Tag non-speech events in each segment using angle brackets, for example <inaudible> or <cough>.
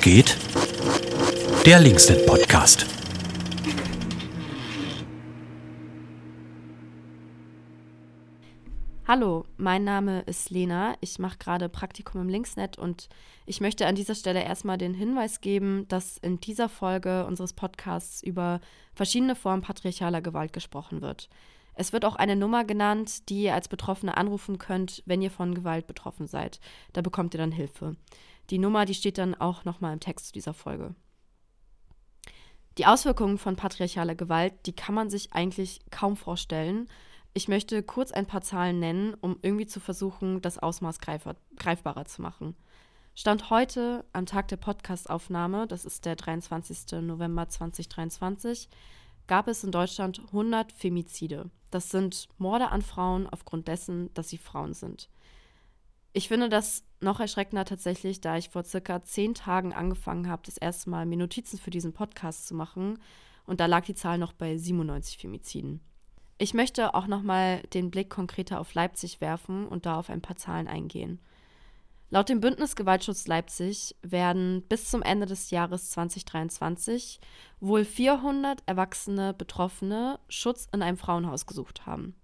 Geht? Der Linksnet Podcast. Hallo, mein Name ist Lena. Ich mache gerade Praktikum im Linksnet und ich möchte an dieser Stelle erstmal den Hinweis geben, dass in dieser Folge unseres Podcasts über verschiedene Formen patriarchaler Gewalt gesprochen wird. Es wird auch eine Nummer genannt, die ihr als Betroffene anrufen könnt, wenn ihr von Gewalt betroffen seid. Da bekommt ihr dann Hilfe. Die Nummer, die steht dann auch nochmal im Text zu dieser Folge. Die Auswirkungen von patriarchaler Gewalt, die kann man sich eigentlich kaum vorstellen. Ich möchte kurz ein paar Zahlen nennen, um irgendwie zu versuchen, das Ausmaß greifbar, greifbarer zu machen. Stand heute, am Tag der Podcastaufnahme, das ist der 23. November 2023, gab es in Deutschland 100 Femizide. Das sind Morde an Frauen aufgrund dessen, dass sie Frauen sind. Ich finde das noch erschreckender tatsächlich, da ich vor circa zehn Tagen angefangen habe, das erste Mal mir Notizen für diesen Podcast zu machen. Und da lag die Zahl noch bei 97 Femiziden. Ich möchte auch nochmal den Blick konkreter auf Leipzig werfen und da auf ein paar Zahlen eingehen. Laut dem Bündnis Gewaltschutz Leipzig werden bis zum Ende des Jahres 2023 wohl 400 erwachsene Betroffene Schutz in einem Frauenhaus gesucht haben.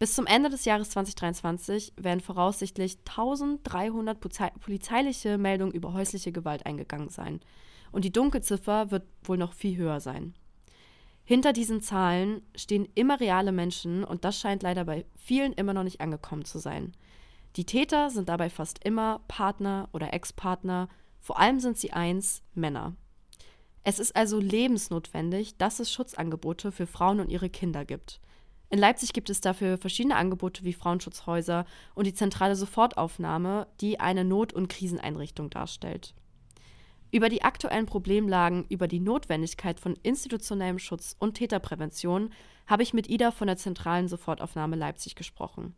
Bis zum Ende des Jahres 2023 werden voraussichtlich 1300 polizeiliche Meldungen über häusliche Gewalt eingegangen sein. Und die Dunkelziffer wird wohl noch viel höher sein. Hinter diesen Zahlen stehen immer reale Menschen und das scheint leider bei vielen immer noch nicht angekommen zu sein. Die Täter sind dabei fast immer Partner oder Ex-Partner, vor allem sind sie eins, Männer. Es ist also lebensnotwendig, dass es Schutzangebote für Frauen und ihre Kinder gibt. In Leipzig gibt es dafür verschiedene Angebote wie Frauenschutzhäuser und die zentrale Sofortaufnahme, die eine Not- und Kriseneinrichtung darstellt. Über die aktuellen Problemlagen, über die Notwendigkeit von institutionellem Schutz und Täterprävention habe ich mit Ida von der zentralen Sofortaufnahme Leipzig gesprochen.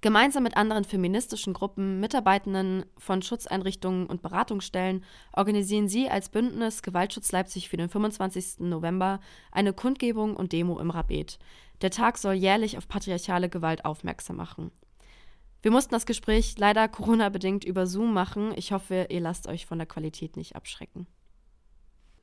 Gemeinsam mit anderen feministischen Gruppen, Mitarbeitenden von Schutzeinrichtungen und Beratungsstellen organisieren sie als Bündnis Gewaltschutz Leipzig für den 25. November eine Kundgebung und Demo im Rabet. Der Tag soll jährlich auf patriarchale Gewalt aufmerksam machen. Wir mussten das Gespräch leider Corona-bedingt über Zoom machen. Ich hoffe, ihr lasst euch von der Qualität nicht abschrecken.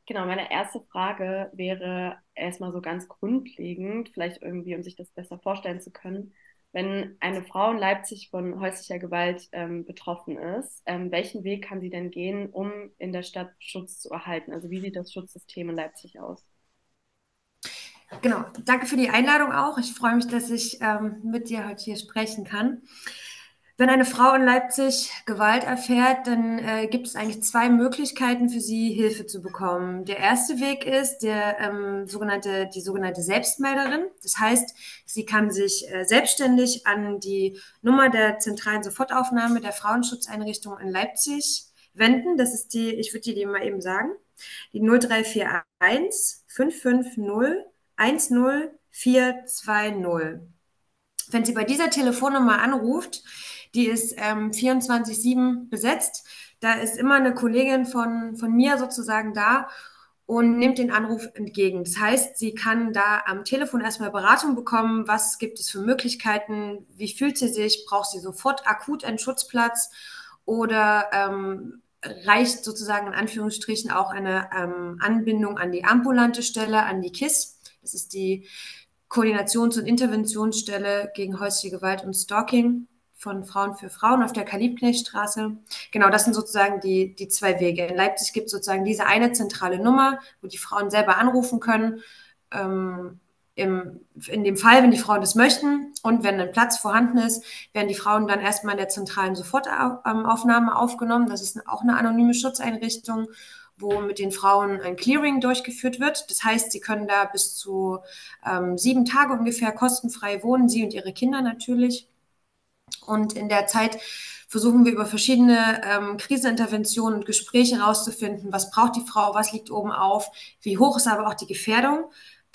Genau, meine erste Frage wäre erstmal so ganz grundlegend, vielleicht irgendwie, um sich das besser vorstellen zu können. Wenn eine Frau in Leipzig von häuslicher Gewalt ähm, betroffen ist, ähm, welchen Weg kann sie denn gehen, um in der Stadt Schutz zu erhalten? Also wie sieht das Schutzsystem in Leipzig aus? Genau, danke für die Einladung auch. Ich freue mich, dass ich ähm, mit dir heute hier sprechen kann. Wenn eine Frau in Leipzig Gewalt erfährt, dann äh, gibt es eigentlich zwei Möglichkeiten für sie, Hilfe zu bekommen. Der erste Weg ist der ähm, sogenannte, die sogenannte Selbstmelderin. Das heißt, sie kann sich äh, selbstständig an die Nummer der zentralen Sofortaufnahme der Frauenschutzeinrichtung in Leipzig wenden. Das ist die, ich würde die mal eben sagen, die 0341 550 10420. Wenn sie bei dieser Telefonnummer anruft, die ist ähm, 24-7 besetzt, da ist immer eine Kollegin von, von mir sozusagen da und nimmt den Anruf entgegen. Das heißt, sie kann da am Telefon erstmal Beratung bekommen, was gibt es für Möglichkeiten, wie fühlt sie sich, braucht sie sofort akut einen Schutzplatz? Oder ähm, reicht sozusagen in Anführungsstrichen auch eine ähm, Anbindung an die ambulante Stelle, an die KISS. Das ist die Koordinations- und Interventionsstelle gegen häusliche Gewalt und Stalking von Frauen für Frauen auf der Kalibknechtstraße. Genau, das sind sozusagen die, die zwei Wege. In Leipzig gibt es sozusagen diese eine zentrale Nummer, wo die Frauen selber anrufen können. Ähm, im, in dem Fall, wenn die Frauen das möchten und wenn ein Platz vorhanden ist, werden die Frauen dann erstmal in der zentralen Sofortaufnahme aufgenommen. Das ist auch eine anonyme Schutzeinrichtung wo mit den Frauen ein Clearing durchgeführt wird. Das heißt, sie können da bis zu ähm, sieben Tage ungefähr kostenfrei wohnen, sie und ihre Kinder natürlich. Und in der Zeit versuchen wir über verschiedene ähm, Kriseninterventionen und Gespräche herauszufinden, was braucht die Frau, was liegt oben auf, wie hoch ist aber auch die Gefährdung.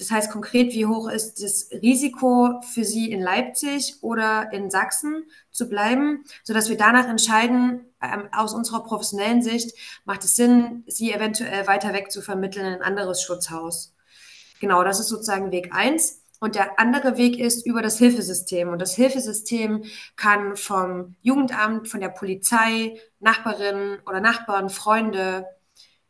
Das heißt konkret, wie hoch ist das Risiko für Sie in Leipzig oder in Sachsen zu bleiben, sodass wir danach entscheiden, ähm, aus unserer professionellen Sicht, macht es Sinn, Sie eventuell weiter weg zu vermitteln in ein anderes Schutzhaus. Genau, das ist sozusagen Weg eins. Und der andere Weg ist über das Hilfesystem. Und das Hilfesystem kann vom Jugendamt, von der Polizei, Nachbarinnen oder Nachbarn, Freunde,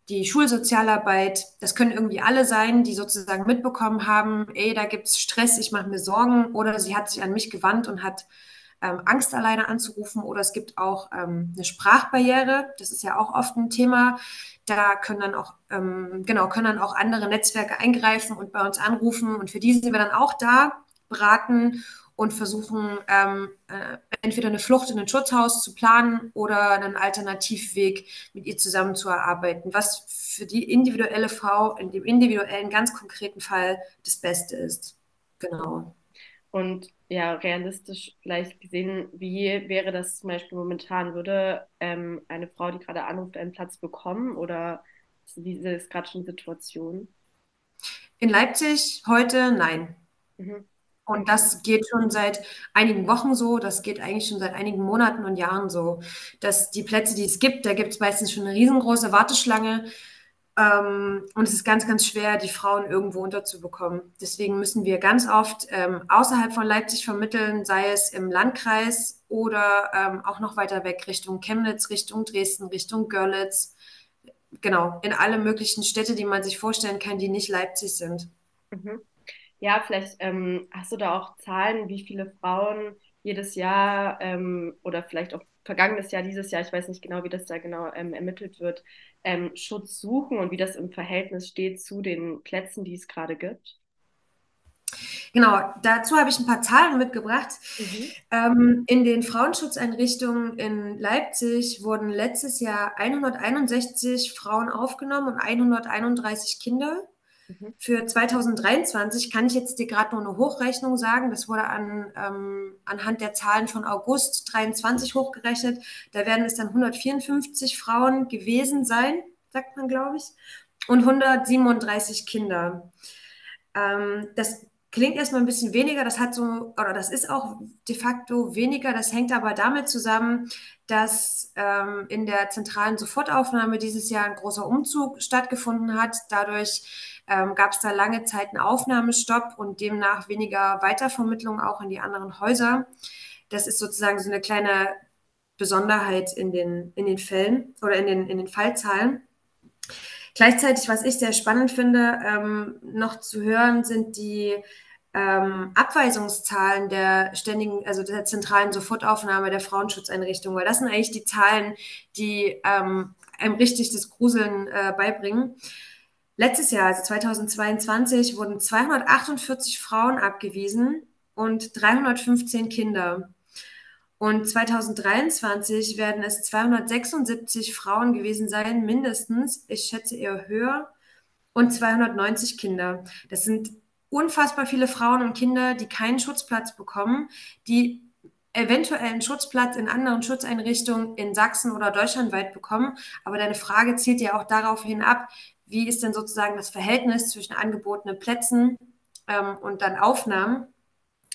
die Schulsozialarbeit, das können irgendwie alle sein, die sozusagen mitbekommen haben, ey, da gibt es Stress, ich mache mir Sorgen. Oder sie hat sich an mich gewandt und hat ähm, Angst alleine anzurufen. Oder es gibt auch ähm, eine Sprachbarriere, das ist ja auch oft ein Thema. Da können dann auch, ähm, genau, können dann auch andere Netzwerke eingreifen und bei uns anrufen. Und für die sind wir dann auch da, beraten und versuchen ähm, äh, entweder eine Flucht in ein Schutzhaus zu planen oder einen Alternativweg mit ihr zusammen zu erarbeiten, was für die individuelle Frau in dem individuellen, ganz konkreten Fall das Beste ist. Genau. Und ja, realistisch vielleicht gesehen, wie wäre das zum Beispiel momentan? Würde ähm, eine Frau, die gerade anruft, einen Platz bekommen oder wie ist gerade schon die Situation? In Leipzig heute nein. Mhm. Und das geht schon seit einigen Wochen so, das geht eigentlich schon seit einigen Monaten und Jahren so, dass die Plätze, die es gibt, da gibt es meistens schon eine riesengroße Warteschlange. Ähm, und es ist ganz, ganz schwer, die Frauen irgendwo unterzubekommen. Deswegen müssen wir ganz oft ähm, außerhalb von Leipzig vermitteln, sei es im Landkreis oder ähm, auch noch weiter weg Richtung Chemnitz, Richtung Dresden, Richtung Görlitz. Genau, in alle möglichen Städte, die man sich vorstellen kann, die nicht Leipzig sind. Mhm. Ja, vielleicht ähm, hast du da auch Zahlen, wie viele Frauen jedes Jahr ähm, oder vielleicht auch vergangenes Jahr, dieses Jahr, ich weiß nicht genau, wie das da genau ähm, ermittelt wird, ähm, Schutz suchen und wie das im Verhältnis steht zu den Plätzen, die es gerade gibt? Genau, dazu habe ich ein paar Zahlen mitgebracht. Mhm. Ähm, in den Frauenschutzeinrichtungen in Leipzig wurden letztes Jahr 161 Frauen aufgenommen und 131 Kinder. Mhm. Für 2023 kann ich jetzt dir gerade nur eine Hochrechnung sagen. Das wurde an, ähm, anhand der Zahlen von August 23 hochgerechnet. Da werden es dann 154 Frauen gewesen sein, sagt man, glaube ich, und 137 Kinder. Ähm, das klingt erstmal ein bisschen weniger. Das hat so, oder das ist auch de facto weniger. Das hängt aber damit zusammen, dass ähm, in der zentralen Sofortaufnahme dieses Jahr ein großer Umzug stattgefunden hat. Dadurch ähm, gab es da lange Zeit einen Aufnahmestopp und demnach weniger Weitervermittlung auch in die anderen Häuser. Das ist sozusagen so eine kleine Besonderheit in den, in den Fällen oder in den, in den Fallzahlen. Gleichzeitig, was ich sehr spannend finde, ähm, noch zu hören, sind die ähm, Abweisungszahlen der ständigen, also der zentralen Sofortaufnahme der Frauenschutzeinrichtung, weil das sind eigentlich die Zahlen, die ähm, einem richtig das Gruseln äh, beibringen. Letztes Jahr, also 2022, wurden 248 Frauen abgewiesen und 315 Kinder. Und 2023 werden es 276 Frauen gewesen sein, mindestens, ich schätze eher höher, und 290 Kinder. Das sind unfassbar viele Frauen und Kinder, die keinen Schutzplatz bekommen, die eventuell einen Schutzplatz in anderen Schutzeinrichtungen in Sachsen oder deutschlandweit bekommen. Aber deine Frage zielt ja auch darauf hin ab, wie ist denn sozusagen das Verhältnis zwischen angebotenen Plätzen ähm, und dann Aufnahmen.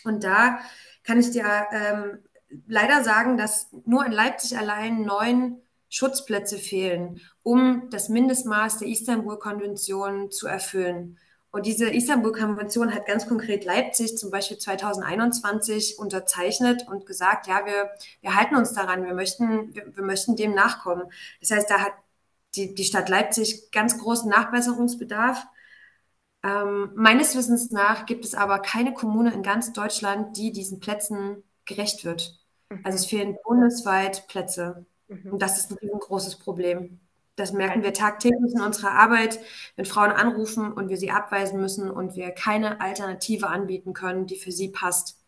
Und da kann ich dir ähm, leider sagen, dass nur in Leipzig allein neun Schutzplätze fehlen, um das Mindestmaß der Istanbul-Konvention zu erfüllen. Und diese Istanbul-Konvention hat ganz konkret Leipzig zum Beispiel 2021 unterzeichnet und gesagt, ja, wir, wir halten uns daran, wir möchten, wir, wir möchten dem nachkommen. Das heißt, da hat die, die Stadt Leipzig ganz großen Nachbesserungsbedarf. Ähm, meines Wissens nach gibt es aber keine Kommune in ganz Deutschland, die diesen Plätzen gerecht wird. Mhm. Also es fehlen bundesweit Plätze. Mhm. Und das ist ein riesengroßes Problem. Das merken wir tagtäglich in unserer Arbeit, wenn Frauen anrufen und wir sie abweisen müssen und wir keine Alternative anbieten können, die für sie passt.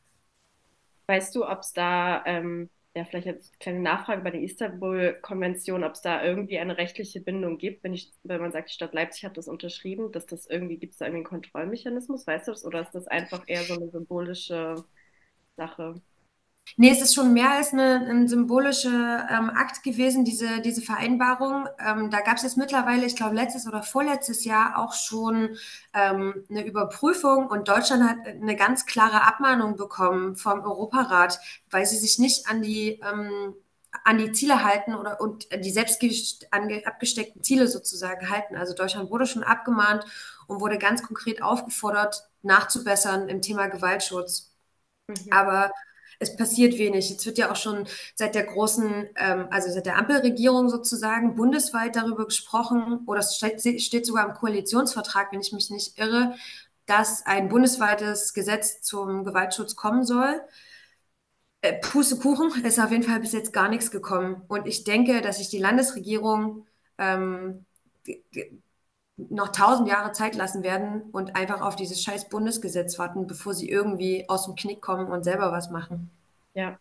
Weißt du, ob es da ähm, ja, vielleicht eine kleine Nachfrage bei der Istanbul-Konvention, ob es da irgendwie eine rechtliche Bindung gibt, wenn, ich, wenn man sagt, die Stadt Leipzig hat das unterschrieben, dass das irgendwie, gibt es da irgendwie einen Kontrollmechanismus, weißt du das, oder ist das einfach eher so eine symbolische Sache? Nee, es ist schon mehr als eine, ein symbolischer ähm, Akt gewesen, diese, diese Vereinbarung. Ähm, da gab es jetzt mittlerweile, ich glaube, letztes oder vorletztes Jahr auch schon ähm, eine Überprüfung und Deutschland hat eine ganz klare Abmahnung bekommen vom Europarat, weil sie sich nicht an die ähm, an die Ziele halten oder und die selbst abgesteckten Ziele sozusagen halten. Also Deutschland wurde schon abgemahnt und wurde ganz konkret aufgefordert, nachzubessern im Thema Gewaltschutz. Mhm. Aber es passiert wenig. Jetzt wird ja auch schon seit der großen, ähm, also seit der Ampelregierung sozusagen bundesweit darüber gesprochen, oder es steht, steht sogar im Koalitionsvertrag, wenn ich mich nicht irre, dass ein bundesweites Gesetz zum Gewaltschutz kommen soll. Äh, Pustekuchen ist auf jeden Fall bis jetzt gar nichts gekommen. Und ich denke, dass sich die Landesregierung ähm, noch tausend Jahre Zeit lassen werden und einfach auf dieses scheiß Bundesgesetz warten, bevor sie irgendwie aus dem Knick kommen und selber was machen. Ja.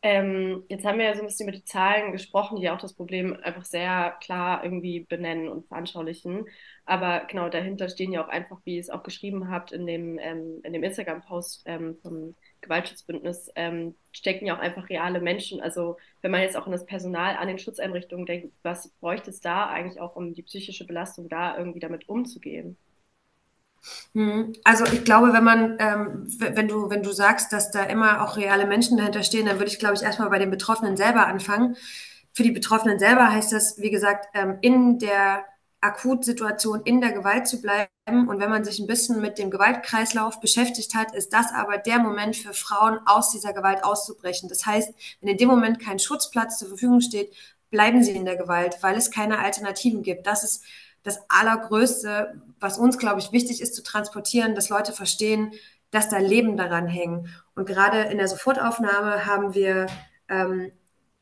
Ähm, jetzt haben wir ja so ein bisschen über die Zahlen gesprochen, die auch das Problem einfach sehr klar irgendwie benennen und veranschaulichen. Aber genau dahinter stehen ja auch einfach, wie ihr es auch geschrieben habt in dem, ähm, dem Instagram-Post ähm, vom Gewaltschutzbündnis, ähm, stecken ja auch einfach reale Menschen. Also wenn man jetzt auch an das Personal an den Schutzeinrichtungen denkt, was bräuchte es da eigentlich auch, um die psychische Belastung da irgendwie damit umzugehen? Hm, also ich glaube, wenn man, ähm, wenn du, wenn du sagst, dass da immer auch reale Menschen dahinter stehen, dann würde ich, glaube ich, erstmal bei den Betroffenen selber anfangen. Für die Betroffenen selber heißt das, wie gesagt, ähm, in der Akutsituation, in der Gewalt zu bleiben. Und wenn man sich ein bisschen mit dem Gewaltkreislauf beschäftigt hat, ist das aber der Moment für Frauen, aus dieser Gewalt auszubrechen. Das heißt, wenn in dem Moment kein Schutzplatz zur Verfügung steht, bleiben sie in der Gewalt, weil es keine Alternativen gibt. Das ist das Allergrößte, was uns, glaube ich, wichtig ist zu transportieren, dass Leute verstehen, dass da Leben daran hängen. Und gerade in der Sofortaufnahme haben wir ähm,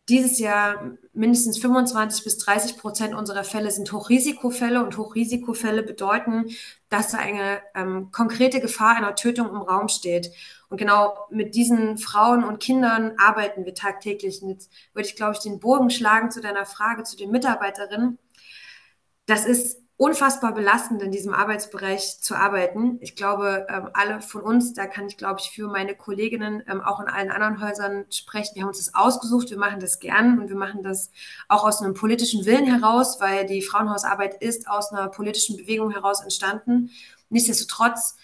dieses Jahr mindestens 25 bis 30 Prozent unserer Fälle sind Hochrisikofälle und Hochrisikofälle bedeuten, dass da eine ähm, konkrete Gefahr einer Tötung im Raum steht. Und genau mit diesen Frauen und Kindern arbeiten wir tagtäglich. Und jetzt würde ich, glaube ich, den Bogen schlagen zu deiner Frage zu den Mitarbeiterinnen das ist unfassbar belastend, in diesem Arbeitsbereich zu arbeiten. Ich glaube, ähm, alle von uns, da kann ich, glaube ich, für meine Kolleginnen ähm, auch in allen anderen Häusern sprechen. Wir haben uns das ausgesucht, wir machen das gern und wir machen das auch aus einem politischen Willen heraus, weil die Frauenhausarbeit ist aus einer politischen Bewegung heraus entstanden. Nichtsdestotrotz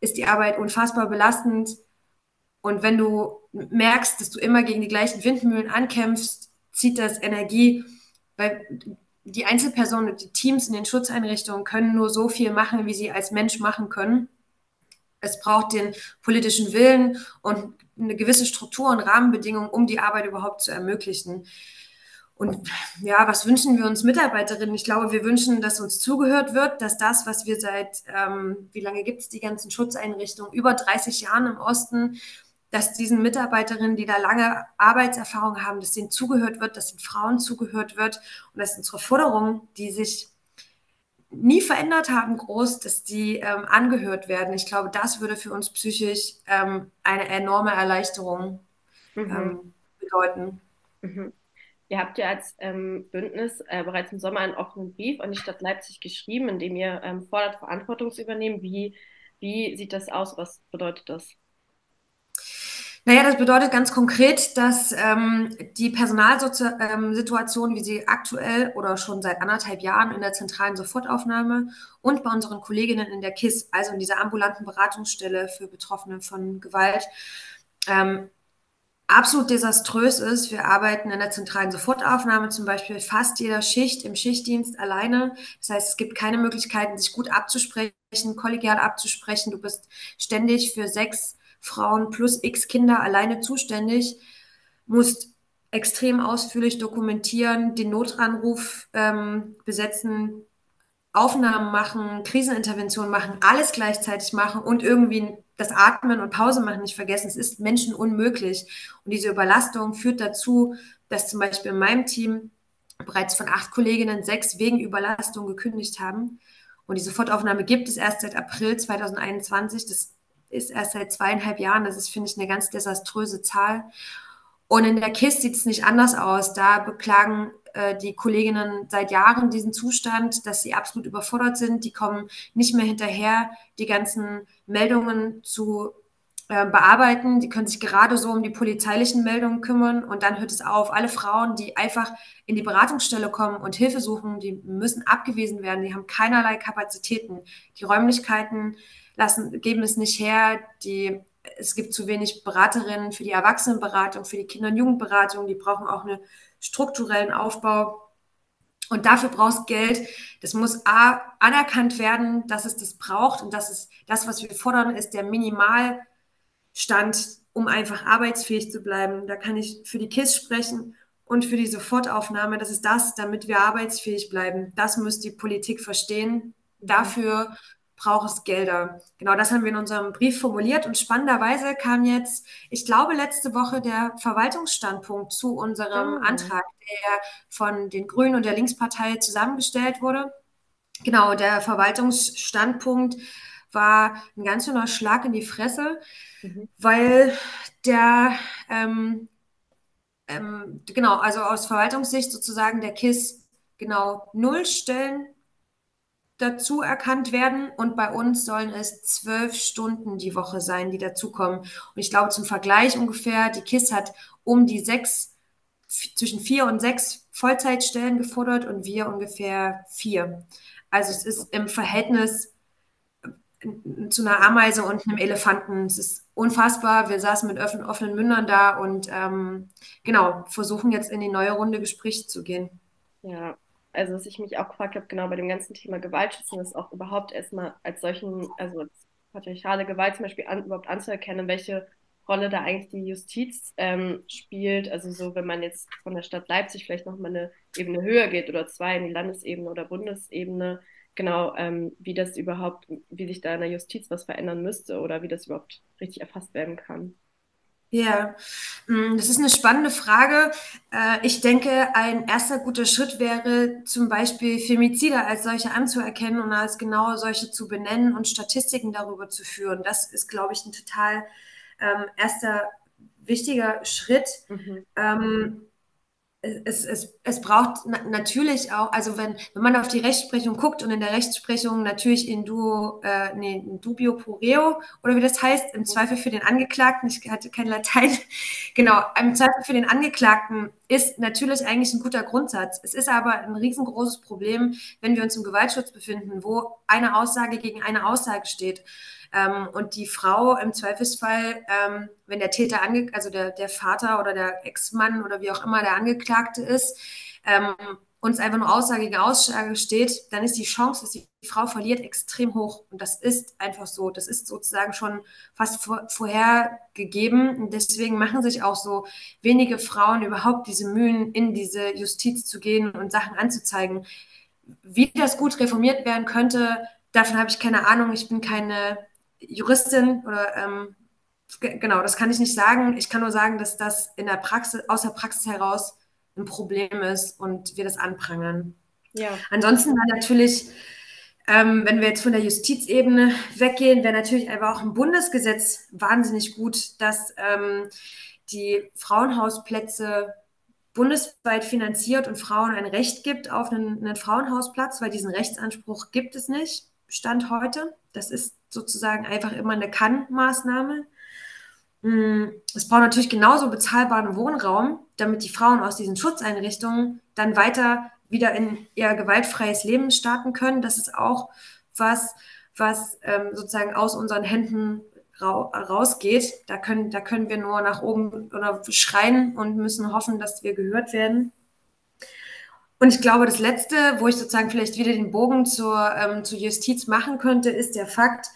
ist die Arbeit unfassbar belastend. Und wenn du merkst, dass du immer gegen die gleichen Windmühlen ankämpfst, zieht das Energie, weil die Einzelpersonen und die Teams in den Schutzeinrichtungen können nur so viel machen, wie sie als Mensch machen können. Es braucht den politischen Willen und eine gewisse Struktur und Rahmenbedingungen, um die Arbeit überhaupt zu ermöglichen. Und ja, was wünschen wir uns Mitarbeiterinnen? Ich glaube, wir wünschen, dass uns zugehört wird, dass das, was wir seit, ähm, wie lange gibt es die ganzen Schutzeinrichtungen? Über 30 Jahren im Osten, dass diesen Mitarbeiterinnen, die da lange Arbeitserfahrung haben, dass denen zugehört wird, dass den Frauen zugehört wird und dass unsere Forderungen, die sich nie verändert haben, groß, dass die ähm, angehört werden. Ich glaube, das würde für uns psychisch ähm, eine enorme Erleichterung mhm. ähm, bedeuten. Mhm. Ihr habt ja als ähm, Bündnis äh, bereits im Sommer einen offenen Brief an die Stadt Leipzig geschrieben, in dem ihr ähm, fordert, Verantwortung zu übernehmen. Wie, wie sieht das aus? Was bedeutet das? Naja, das bedeutet ganz konkret, dass ähm, die Personalsituation, wie sie aktuell oder schon seit anderthalb Jahren in der zentralen Sofortaufnahme und bei unseren Kolleginnen in der KISS, also in dieser ambulanten Beratungsstelle für Betroffene von Gewalt, ähm, absolut desaströs ist. Wir arbeiten in der zentralen Sofortaufnahme zum Beispiel fast jeder Schicht im Schichtdienst alleine. Das heißt, es gibt keine Möglichkeiten, sich gut abzusprechen, kollegial abzusprechen. Du bist ständig für sechs Frauen plus x Kinder alleine zuständig, musst extrem ausführlich dokumentieren, den Notranruf ähm, besetzen, Aufnahmen machen, Krisenintervention machen, alles gleichzeitig machen und irgendwie das Atmen und Pause machen nicht vergessen. Es ist Menschen unmöglich. Und diese Überlastung führt dazu, dass zum Beispiel in meinem Team bereits von acht Kolleginnen sechs wegen Überlastung gekündigt haben. Und die Sofortaufnahme gibt es erst seit April 2021. Das ist erst seit zweieinhalb Jahren. Das ist, finde ich, eine ganz desaströse Zahl. Und in der KISS sieht es nicht anders aus. Da beklagen äh, die Kolleginnen seit Jahren diesen Zustand, dass sie absolut überfordert sind. Die kommen nicht mehr hinterher, die ganzen Meldungen zu äh, bearbeiten. Die können sich gerade so um die polizeilichen Meldungen kümmern und dann hört es auf. Alle Frauen, die einfach in die Beratungsstelle kommen und Hilfe suchen, die müssen abgewiesen werden. Die haben keinerlei Kapazitäten. Die Räumlichkeiten lassen, geben es nicht her. Die, es gibt zu wenig Beraterinnen für die Erwachsenenberatung, für die Kinder- und Jugendberatung. Die brauchen auch einen strukturellen Aufbau. Und dafür brauchst Geld. Das muss A, anerkannt werden, dass es das braucht. Und das ist das, was wir fordern, ist der Minimalstand, um einfach arbeitsfähig zu bleiben. Da kann ich für die KISS sprechen und für die Sofortaufnahme. Das ist das, damit wir arbeitsfähig bleiben. Das muss die Politik verstehen. Dafür braucht es Gelder. Genau das haben wir in unserem Brief formuliert und spannenderweise kam jetzt, ich glaube, letzte Woche der Verwaltungsstandpunkt zu unserem oh. Antrag, der von den Grünen und der Linkspartei zusammengestellt wurde. Genau, der Verwaltungsstandpunkt war ein ganz schöner Schlag in die Fresse, mhm. weil der, ähm, ähm, genau, also aus Verwaltungssicht sozusagen der KISS genau null Stellen dazu erkannt werden und bei uns sollen es zwölf Stunden die Woche sein, die dazukommen. Und ich glaube zum Vergleich ungefähr, die KISS hat um die sechs, zwischen vier und sechs Vollzeitstellen gefordert und wir ungefähr vier. Also es ist im Verhältnis äh, zu einer Ameise und einem Elefanten. Es ist unfassbar. Wir saßen mit offenen Mündern da und ähm, genau, versuchen jetzt in die neue Runde Gespräche zu gehen. Ja, also was ich mich auch gefragt habe, genau bei dem ganzen Thema Gewaltschützen, ist auch überhaupt erstmal als solchen, also als patriarchale Gewalt zum Beispiel an, überhaupt anzuerkennen, welche Rolle da eigentlich die Justiz ähm, spielt. Also so, wenn man jetzt von der Stadt Leipzig vielleicht nochmal eine Ebene höher geht oder zwei in die Landesebene oder Bundesebene, genau, ähm, wie das überhaupt, wie sich da in der Justiz was verändern müsste oder wie das überhaupt richtig erfasst werden kann. Ja, mm, das ist eine spannende Frage. Äh, ich denke, ein erster guter Schritt wäre zum Beispiel Femizide als solche anzuerkennen und als genau solche zu benennen und Statistiken darüber zu führen. Das ist, glaube ich, ein total ähm, erster wichtiger Schritt. Mhm. Ähm, es, es, es braucht na natürlich auch, also wenn, wenn man auf die Rechtsprechung guckt und in der Rechtsprechung natürlich in duo, äh, nee, in dubio pro reo oder wie das heißt, im Zweifel für den Angeklagten, ich hatte kein Latein, <laughs> genau, im Zweifel für den Angeklagten ist natürlich eigentlich ein guter Grundsatz. Es ist aber ein riesengroßes Problem, wenn wir uns im Gewaltschutz befinden, wo eine Aussage gegen eine Aussage steht. Ähm, und die Frau im Zweifelsfall, ähm, wenn der Täter, ange also der, der Vater oder der Ex-Mann oder wie auch immer der Angeklagte ist, ähm, uns einfach nur Aussage gegen Aussage steht, dann ist die Chance, dass die Frau verliert, extrem hoch. Und das ist einfach so. Das ist sozusagen schon fast vor, vorhergegeben. Und deswegen machen sich auch so wenige Frauen überhaupt diese Mühen, in diese Justiz zu gehen und Sachen anzuzeigen. Wie das gut reformiert werden könnte, davon habe ich keine Ahnung. Ich bin keine Juristin oder ähm, genau, das kann ich nicht sagen. Ich kann nur sagen, dass das in der Praxis, aus der Praxis heraus ein Problem ist und wir das anprangern. Ja. Ansonsten war natürlich, ähm, wenn wir jetzt von der Justizebene weggehen, wäre natürlich einfach auch ein Bundesgesetz wahnsinnig gut, dass ähm, die Frauenhausplätze bundesweit finanziert und Frauen ein Recht gibt auf einen, einen Frauenhausplatz, weil diesen Rechtsanspruch gibt es nicht, Stand heute. Das ist sozusagen einfach immer eine Kann-Maßnahme. Mm, es braucht natürlich genauso bezahlbaren Wohnraum, damit die Frauen aus diesen Schutzeinrichtungen dann weiter wieder in ihr gewaltfreies Leben starten können. Das ist auch was, was ähm, sozusagen aus unseren Händen ra rausgeht. Da können, da können wir nur nach oben oder schreien und müssen hoffen, dass wir gehört werden. Und ich glaube, das Letzte, wo ich sozusagen vielleicht wieder den Bogen zur, ähm, zur Justiz machen könnte, ist der Fakt,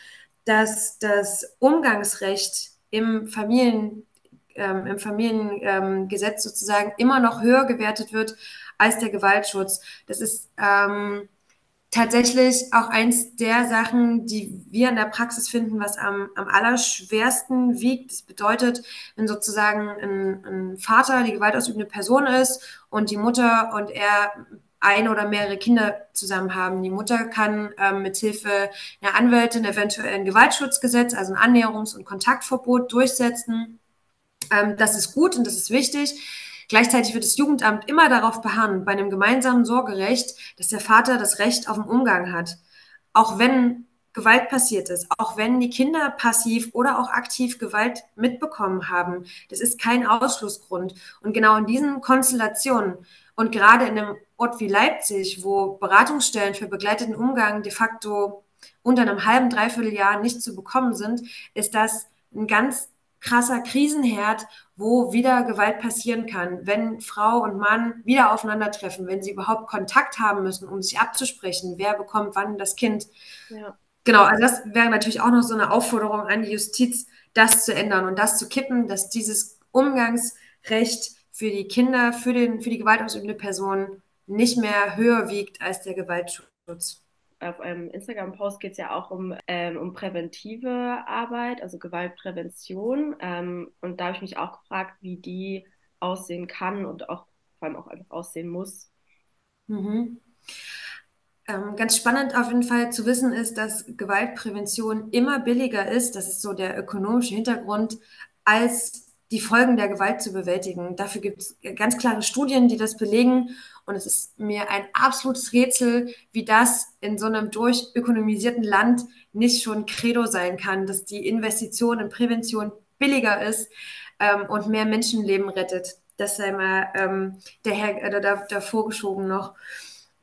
dass das Umgangsrecht im Familien, ähm, im Familiengesetz ähm, sozusagen immer noch höher gewertet wird als der Gewaltschutz. Das ist ähm, tatsächlich auch eins der Sachen, die wir in der Praxis finden, was am, am allerschwersten wiegt. Das bedeutet, wenn sozusagen ein, ein Vater die gewaltausübende Person ist und die Mutter und er ein oder mehrere Kinder zusammen haben. Die Mutter kann ähm, mit Hilfe einer Anwältin eventuell ein Gewaltschutzgesetz, also ein Annäherungs- und Kontaktverbot durchsetzen. Ähm, das ist gut und das ist wichtig. Gleichzeitig wird das Jugendamt immer darauf beharren, bei einem gemeinsamen Sorgerecht, dass der Vater das Recht auf den Umgang hat. Auch wenn Gewalt passiert ist, auch wenn die Kinder passiv oder auch aktiv Gewalt mitbekommen haben. Das ist kein Ausschlussgrund. Und genau in diesen Konstellationen und gerade in einem Ort wie Leipzig, wo Beratungsstellen für begleiteten Umgang de facto unter einem halben, dreiviertel Jahr nicht zu bekommen sind, ist das ein ganz krasser Krisenherd, wo wieder Gewalt passieren kann, wenn Frau und Mann wieder aufeinandertreffen, wenn sie überhaupt Kontakt haben müssen, um sich abzusprechen, wer bekommt wann das Kind. Ja. Genau, also das wäre natürlich auch noch so eine Aufforderung an die Justiz, das zu ändern und das zu kippen, dass dieses Umgangsrecht für die Kinder, für, den, für die gewaltausübende Person nicht mehr höher wiegt als der Gewaltschutz. Auf einem Instagram-Post geht es ja auch um, ähm, um präventive Arbeit, also Gewaltprävention. Ähm, und da habe ich mich auch gefragt, wie die aussehen kann und auch vor allem auch einfach aussehen muss. Mhm. Ähm, ganz spannend auf jeden Fall zu wissen ist, dass Gewaltprävention immer billiger ist, das ist so der ökonomische Hintergrund, als die Folgen der Gewalt zu bewältigen. Dafür gibt es ganz klare Studien, die das belegen. Und es ist mir ein absolutes Rätsel, wie das in so einem durchökonomisierten Land nicht schon Credo sein kann, dass die Investition in Prävention billiger ist ähm, und mehr Menschenleben rettet. Das sei mal ähm, der, äh, da, davor geschoben noch.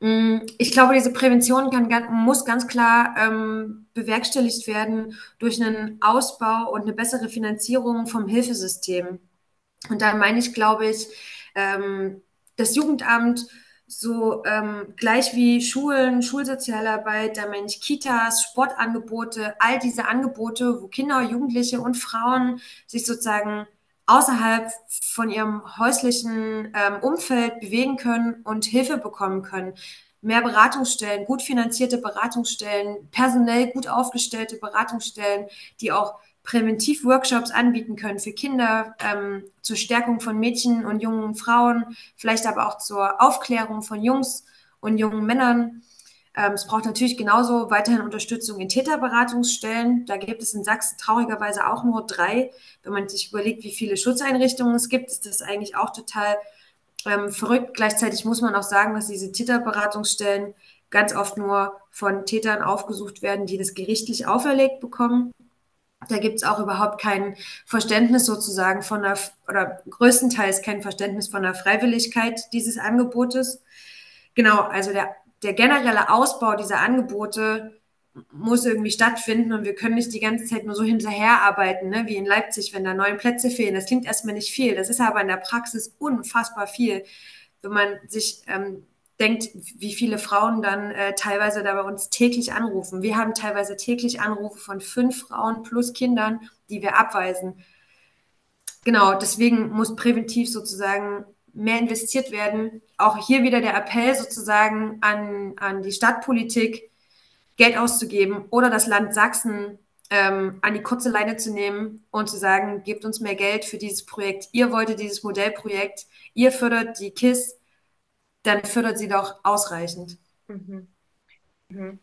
Mm, ich glaube, diese Prävention kann, muss ganz klar ähm, bewerkstelligt werden durch einen Ausbau und eine bessere Finanzierung vom Hilfesystem. Und da meine ich, glaube ich, ähm, das Jugendamt so ähm, gleich wie Schulen, Schulsozialarbeit, da meine ich Kitas, Sportangebote, all diese Angebote, wo Kinder, Jugendliche und Frauen sich sozusagen außerhalb von ihrem häuslichen ähm, Umfeld bewegen können und Hilfe bekommen können. Mehr Beratungsstellen, gut finanzierte Beratungsstellen, personell gut aufgestellte Beratungsstellen, die auch Präventivworkshops anbieten können für Kinder, ähm, zur Stärkung von Mädchen und jungen Frauen, vielleicht aber auch zur Aufklärung von Jungs und jungen Männern. Ähm, es braucht natürlich genauso weiterhin Unterstützung in Täterberatungsstellen. Da gibt es in Sachsen traurigerweise auch nur drei. Wenn man sich überlegt, wie viele Schutzeinrichtungen es gibt, ist das eigentlich auch total ähm, verrückt. Gleichzeitig muss man auch sagen, dass diese Täterberatungsstellen ganz oft nur von Tätern aufgesucht werden, die das gerichtlich auferlegt bekommen. Da gibt es auch überhaupt kein Verständnis sozusagen von der, oder größtenteils kein Verständnis von der Freiwilligkeit dieses Angebotes. Genau, also der der generelle Ausbau dieser Angebote muss irgendwie stattfinden und wir können nicht die ganze Zeit nur so hinterherarbeiten, ne, wie in Leipzig, wenn da neun Plätze fehlen. Das klingt erstmal nicht viel, das ist aber in der Praxis unfassbar viel, wenn man sich ähm, denkt, wie viele Frauen dann äh, teilweise da bei uns täglich anrufen. Wir haben teilweise täglich Anrufe von fünf Frauen plus Kindern, die wir abweisen. Genau, deswegen muss präventiv sozusagen mehr investiert werden. Auch hier wieder der Appell sozusagen an, an die Stadtpolitik, Geld auszugeben oder das Land Sachsen ähm, an die kurze Leine zu nehmen und zu sagen, gebt uns mehr Geld für dieses Projekt. Ihr wolltet dieses Modellprojekt, ihr fördert die KISS, dann fördert sie doch ausreichend. Mhm. Mhm.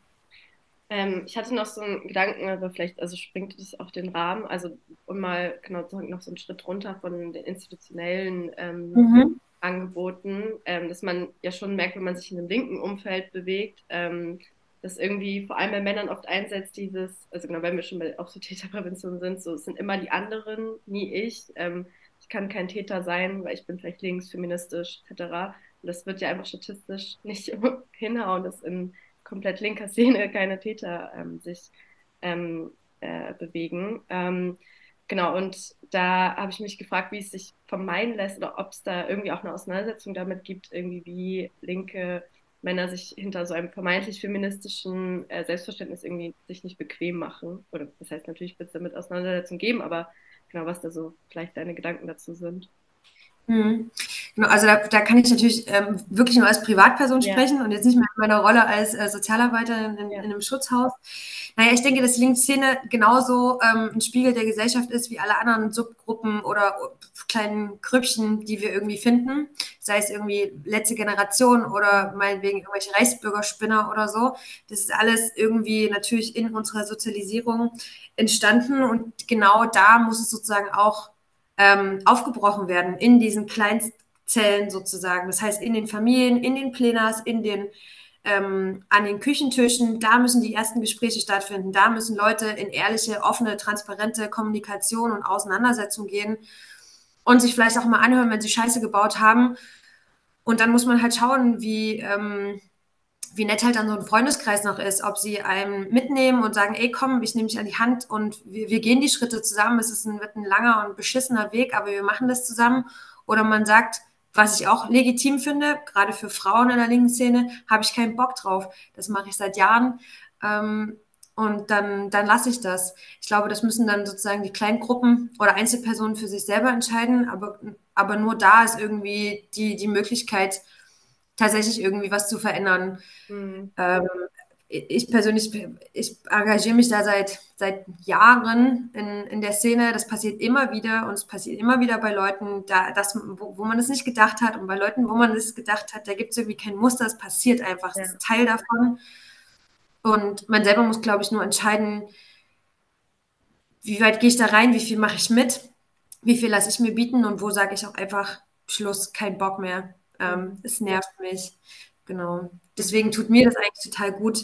Ähm, ich hatte noch so einen Gedanken, aber vielleicht also springt es auf den Rahmen, also um mal genau noch so einen Schritt runter von den institutionellen ähm, mhm. Angeboten, ähm, dass man ja schon merkt, wenn man sich in einem linken Umfeld bewegt, ähm, dass irgendwie vor allem bei Männern oft einsetzt dieses, also genau, wenn wir schon bei auch so Täterprävention sind, so es sind immer die anderen, nie ich. Ähm, ich kann kein Täter sein, weil ich bin vielleicht links, feministisch, etc. Und das wird ja einfach statistisch <laughs> nicht hinhauen, dass in komplett linker Szene <laughs> keine Täter ähm, sich ähm, äh, bewegen. Ähm, genau, und da habe ich mich gefragt, wie es sich vermeiden lässt oder ob es da irgendwie auch eine Auseinandersetzung damit gibt, irgendwie wie linke Männer sich hinter so einem vermeintlich feministischen äh, Selbstverständnis irgendwie sich nicht bequem machen. Oder das heißt natürlich, wird es damit Auseinandersetzung geben, aber genau, was da so vielleicht deine Gedanken dazu sind. Also da, da, kann ich natürlich ähm, wirklich nur als Privatperson ja. sprechen und jetzt nicht mehr in meiner Rolle als äh, Sozialarbeiterin in, ja. in, einem Schutzhaus. Naja, ich denke, dass die Linkszene genauso ähm, ein Spiegel der Gesellschaft ist wie alle anderen Subgruppen oder kleinen Grüppchen, die wir irgendwie finden. Sei es irgendwie letzte Generation oder meinetwegen irgendwelche Reichsbürgerspinner oder so. Das ist alles irgendwie natürlich in unserer Sozialisierung entstanden und genau da muss es sozusagen auch ähm, aufgebrochen werden in diesen Kleinstzellen sozusagen. Das heißt, in den Familien, in den Plenas, in den ähm, an den Küchentischen, da müssen die ersten Gespräche stattfinden. Da müssen Leute in ehrliche, offene, transparente Kommunikation und Auseinandersetzung gehen und sich vielleicht auch mal anhören, wenn sie Scheiße gebaut haben. Und dann muss man halt schauen, wie, ähm, wie nett halt dann so ein Freundeskreis noch ist, ob sie einen mitnehmen und sagen, ey, komm, ich nehme dich an die Hand und wir, wir gehen die Schritte zusammen. Es ist ein, wird ein langer und beschissener Weg, aber wir machen das zusammen. Oder man sagt, was ich auch legitim finde, gerade für Frauen in der linken Szene, habe ich keinen Bock drauf. Das mache ich seit Jahren. Ähm, und dann, dann lasse ich das. Ich glaube, das müssen dann sozusagen die kleinen Gruppen oder Einzelpersonen für sich selber entscheiden. Aber, aber nur da ist irgendwie die, die Möglichkeit, tatsächlich irgendwie was zu verändern. Mhm. Ähm, ich persönlich, ich engagiere mich da seit, seit Jahren in, in der Szene. Das passiert immer wieder und es passiert immer wieder bei Leuten, da, das, wo, wo man es nicht gedacht hat und bei Leuten, wo man es gedacht hat, da gibt es irgendwie kein Muster, es passiert einfach, es ist Teil davon. Und man selber muss, glaube ich, nur entscheiden, wie weit gehe ich da rein, wie viel mache ich mit, wie viel lasse ich mir bieten und wo sage ich auch einfach Schluss, kein Bock mehr. Ähm, es nervt mich. Genau. Deswegen tut mir das eigentlich total gut,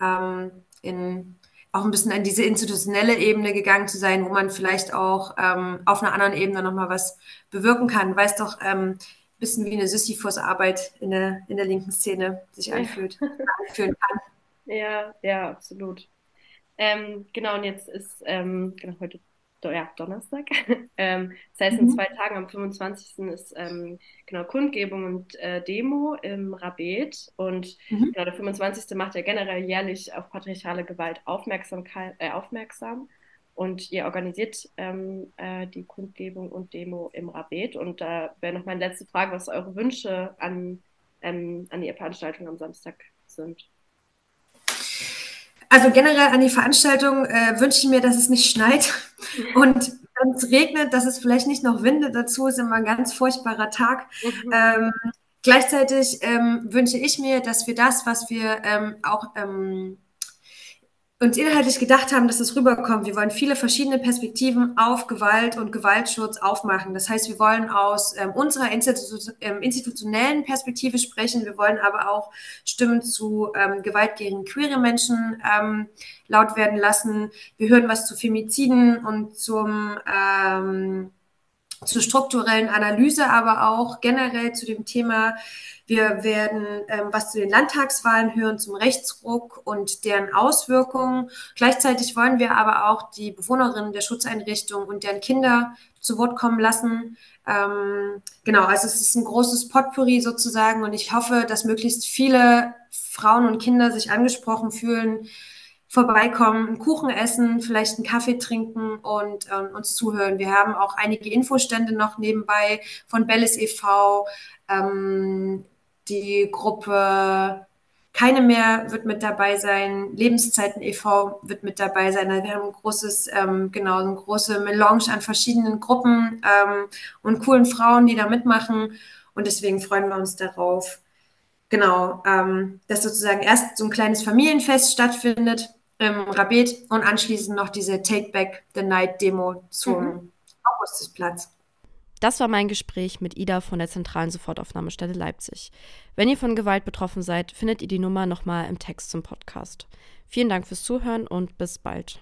ähm, in, auch ein bisschen an diese institutionelle Ebene gegangen zu sein, wo man vielleicht auch ähm, auf einer anderen Ebene nochmal was bewirken kann, weil es doch ähm, ein bisschen wie eine Sisyphus-Arbeit in der, in der linken Szene sich anfühlt, <laughs> anfühlen kann. Ja, ja, absolut. Ähm, genau, und jetzt ist ähm, genau, heute ja, Donnerstag. <laughs> ähm, das heißt, in mhm. zwei Tagen, am 25. ist ähm, genau Kundgebung und äh, Demo im Rabet. Und mhm. genau, der 25. macht ja generell jährlich auf patriarchale Gewalt Aufmerksamkeit, äh, aufmerksam. Und ihr organisiert ähm, äh, die Kundgebung und Demo im Rabet. Und da wäre noch meine letzte Frage, was eure Wünsche an, ähm, an die Veranstaltung am Samstag sind. Also generell an die Veranstaltung äh, wünsche ich mir, dass es nicht schneit <laughs> und wenn es regnet, dass es vielleicht nicht noch windet. Dazu ist immer ein ganz furchtbarer Tag. Mhm. Ähm, gleichzeitig ähm, wünsche ich mir, dass wir das, was wir ähm, auch ähm, uns inhaltlich gedacht haben, dass es rüberkommt. Wir wollen viele verschiedene Perspektiven auf Gewalt und Gewaltschutz aufmachen. Das heißt, wir wollen aus ähm, unserer Institu ähm, institutionellen Perspektive sprechen. Wir wollen aber auch Stimmen zu ähm, Gewalt gegen queere Menschen ähm, laut werden lassen. Wir hören was zu Femiziden und zum ähm, zur strukturellen Analyse, aber auch generell zu dem Thema wir werden ähm, was zu den Landtagswahlen hören, zum Rechtsruck und deren Auswirkungen. Gleichzeitig wollen wir aber auch die Bewohnerinnen der Schutzeinrichtung und deren Kinder zu Wort kommen lassen. Ähm, genau, also es ist ein großes Potpourri sozusagen und ich hoffe, dass möglichst viele Frauen und Kinder sich angesprochen fühlen, vorbeikommen, einen Kuchen essen, vielleicht einen Kaffee trinken und äh, uns zuhören. Wir haben auch einige Infostände noch nebenbei von Bellis e.V., ähm, die Gruppe keine mehr wird mit dabei sein. Lebenszeiten e.V. wird mit dabei sein. Also wir haben ein großes, ähm, genau, eine große Melange an verschiedenen Gruppen ähm, und coolen Frauen, die da mitmachen. Und deswegen freuen wir uns darauf, genau, ähm, dass sozusagen erst so ein kleines Familienfest stattfindet im Rabet und anschließend noch diese Take Back the Night Demo zum mhm. Augustusplatz. Das war mein Gespräch mit Ida von der zentralen Sofortaufnahmestelle Leipzig. Wenn ihr von Gewalt betroffen seid, findet ihr die Nummer nochmal im Text zum Podcast. Vielen Dank fürs Zuhören und bis bald.